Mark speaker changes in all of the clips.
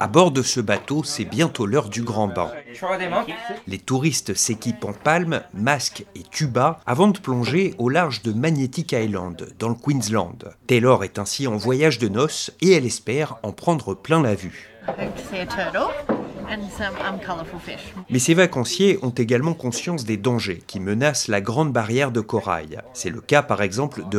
Speaker 1: À bord de ce bateau, c'est bientôt l'heure du grand bain. Les touristes s'équipent en palmes, masques et tuba avant de plonger au large de Magnetic Island, dans le Queensland. Taylor est ainsi en voyage de noces et elle espère en prendre plein la vue. Mais ces vacanciers ont également conscience des dangers qui menacent la grande barrière de corail. C'est le cas par exemple de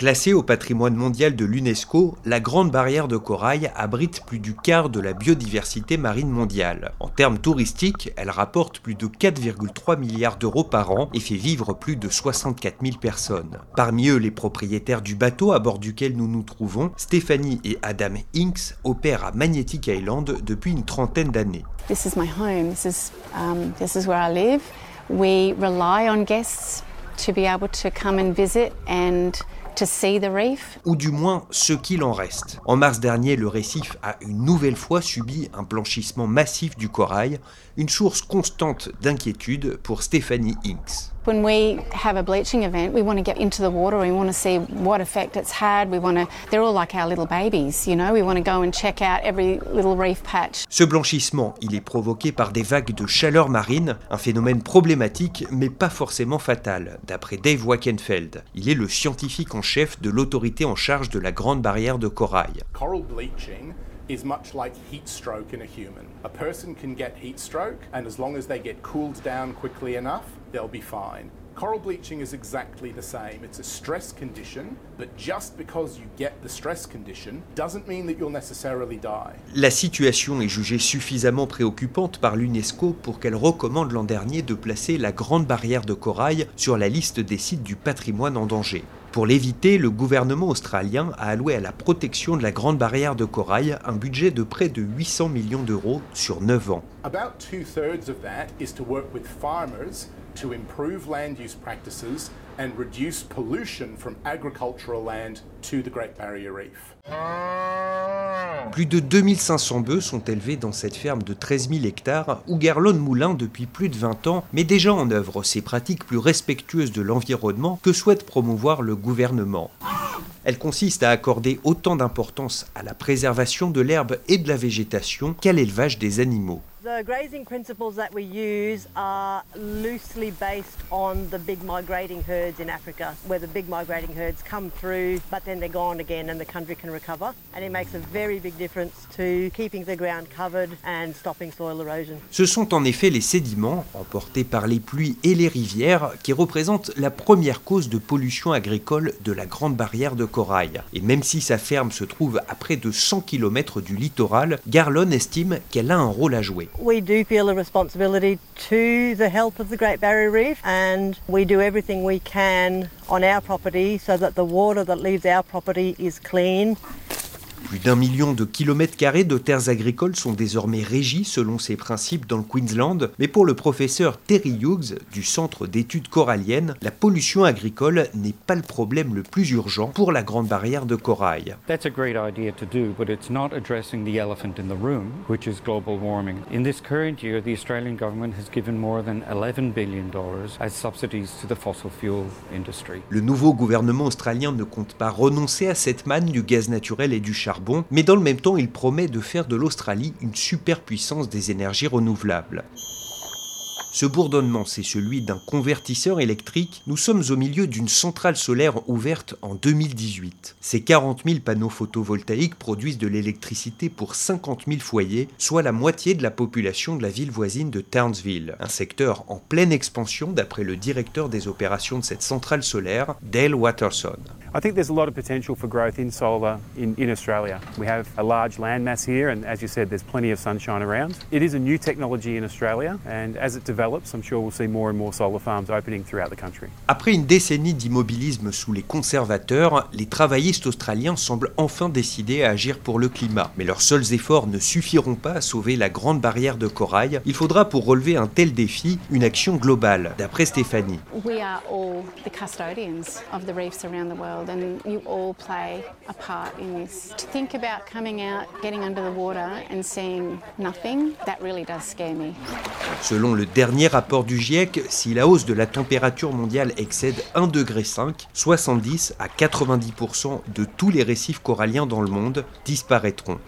Speaker 1: Classée au patrimoine mondial de l'UNESCO, la Grande Barrière de Corail abrite plus du quart de la biodiversité marine mondiale. En termes touristiques, elle rapporte plus de 4,3 milliards d'euros par an et fait vivre plus de 64 000 personnes. Parmi eux, les propriétaires du bateau à bord duquel nous nous trouvons, Stéphanie et Adam Inks, opèrent à Magnetic Island depuis une trentaine d'années.
Speaker 2: This is my home. This is, um, this is where I live. We rely on guests to be able to come and visit and
Speaker 1: ou du moins ce qu'il en reste. En mars dernier, le récif a une nouvelle fois subi un blanchissement massif du corail, une source constante d'inquiétude pour Stephanie Inks.
Speaker 2: When we have a bleaching event, we want to get into the water. We want to see what effect it's had. We want to. They're all like our little babies, you know? We want to go and check out every little reef patch.
Speaker 1: Ce blanchissement, il est provoqué par des vagues de chaleur marine, un phénomène problématique mais pas forcément fatal, d'après Dave Wackenfeld. Il est le scientifique en chef de l'autorité en charge de la Grande Barrière de Corail.
Speaker 3: Coral bleaching is much like heat stroke in a human. A person can get heat stroke, and as long as they get cooled down quickly enough, they'll be fine. Coral bleaching is exactly the same. It's a stress condition, but just because you get the stress condition doesn't mean that you'll necessarily die.
Speaker 1: La situation est jugée suffisamment préoccupante par l'UNESCO pour qu'elle recommande l'an dernier de placer la Grande Barrière de Corail sur la liste des sites du patrimoine en danger. Pour l'éviter, le gouvernement australien a alloué à la protection de la Grande Barrière de Corail un budget de près de 800 millions d'euros sur 9 ans.
Speaker 3: About two-thirds of that is to work with farmers to improve land use practices and reduce pollution from agricultural land to the Great Barrier Reef.
Speaker 1: Plus de 2500 bœufs sont élevés dans cette ferme de 13 000 hectares où Garlone Moulin, depuis plus de 20 ans, met déjà en œuvre ces pratiques plus respectueuses de l'environnement que souhaite promouvoir le gouvernement. Elle consiste à accorder autant d'importance à la préservation de l'herbe et de la végétation qu'à l'élevage des animaux.
Speaker 4: The grazing principles that we use are loosely based on the big migrating herds in Africa, where the big migrating herds come through, but then they're gone again and the country can recover. And it makes a very big difference to keeping the ground covered and stopping soil erosion.
Speaker 1: Ce sont en effet les sédiments, emportés par les pluies et les rivières, qui représentent la première cause de pollution agricole de la Grande Barrière de Corail. Et même si sa ferme se trouve à près de 100 km du littoral, Garlon estime qu'elle a un rôle à jouer.
Speaker 4: We do feel a responsibility to the health of the Great Barrier Reef and we do everything we can on our property so that the water that leaves our property is clean
Speaker 1: Plus d'un million de kilomètres carrés de terres agricoles sont désormais régis selon ces principes dans le Queensland, mais pour le professeur Terry Hughes du Centre d'études coralliennes, la pollution agricole n'est pas le problème le plus urgent pour la Grande Barrière de Corail.
Speaker 5: That's a great idea to do, but it's not addressing the elephant in the room, which is global warming. In this current year, the Australian government has given more than 11 billion dollars as subsidies to the fossil fuel industry.
Speaker 1: Le nouveau gouvernement australien ne compte pas renoncer à cette manne du gaz naturel et du charbon mais dans le même temps il promet de faire de l'Australie une superpuissance des énergies renouvelables. Ce bourdonnement, c'est celui d'un convertisseur électrique. Nous sommes au milieu d'une centrale solaire ouverte en 2018. Ces 40 000 panneaux photovoltaïques produisent de l'électricité pour 50 000 foyers, soit la moitié de la population de la ville voisine de Townsville, un secteur en pleine expansion d'après le directeur des opérations de cette centrale solaire, Dale Watterson.
Speaker 6: I think there's a lot of potential for growth in solar in, in Australia. We have a large here, and as you said, there's plenty of sunshine around. It is a new technology in Australia, and as it develops, develops, I'm sure we'll see more and more solar farms opening throughout the country.
Speaker 1: Après une décennie d'immobilisme sous les conservateurs, les travaillistes australiens semblent enfin décidés à agir pour le climat. Mais leurs seuls efforts ne suffiront pas à sauver la grande barrière de corail. Il faudra pour relever un tel défi une action globale, d'après Stéphanie.
Speaker 2: We are all the custodians of the reefs around the world, and you all play a part in this. To think about coming out, getting under the water, and seeing nothing, that really does scare me.
Speaker 1: Selon le dernier rapport du GIEC, si la hausse de la température mondiale excède 1,5 degré, 70 à 90% de tous les récifs coralliens dans le monde disparaîtront.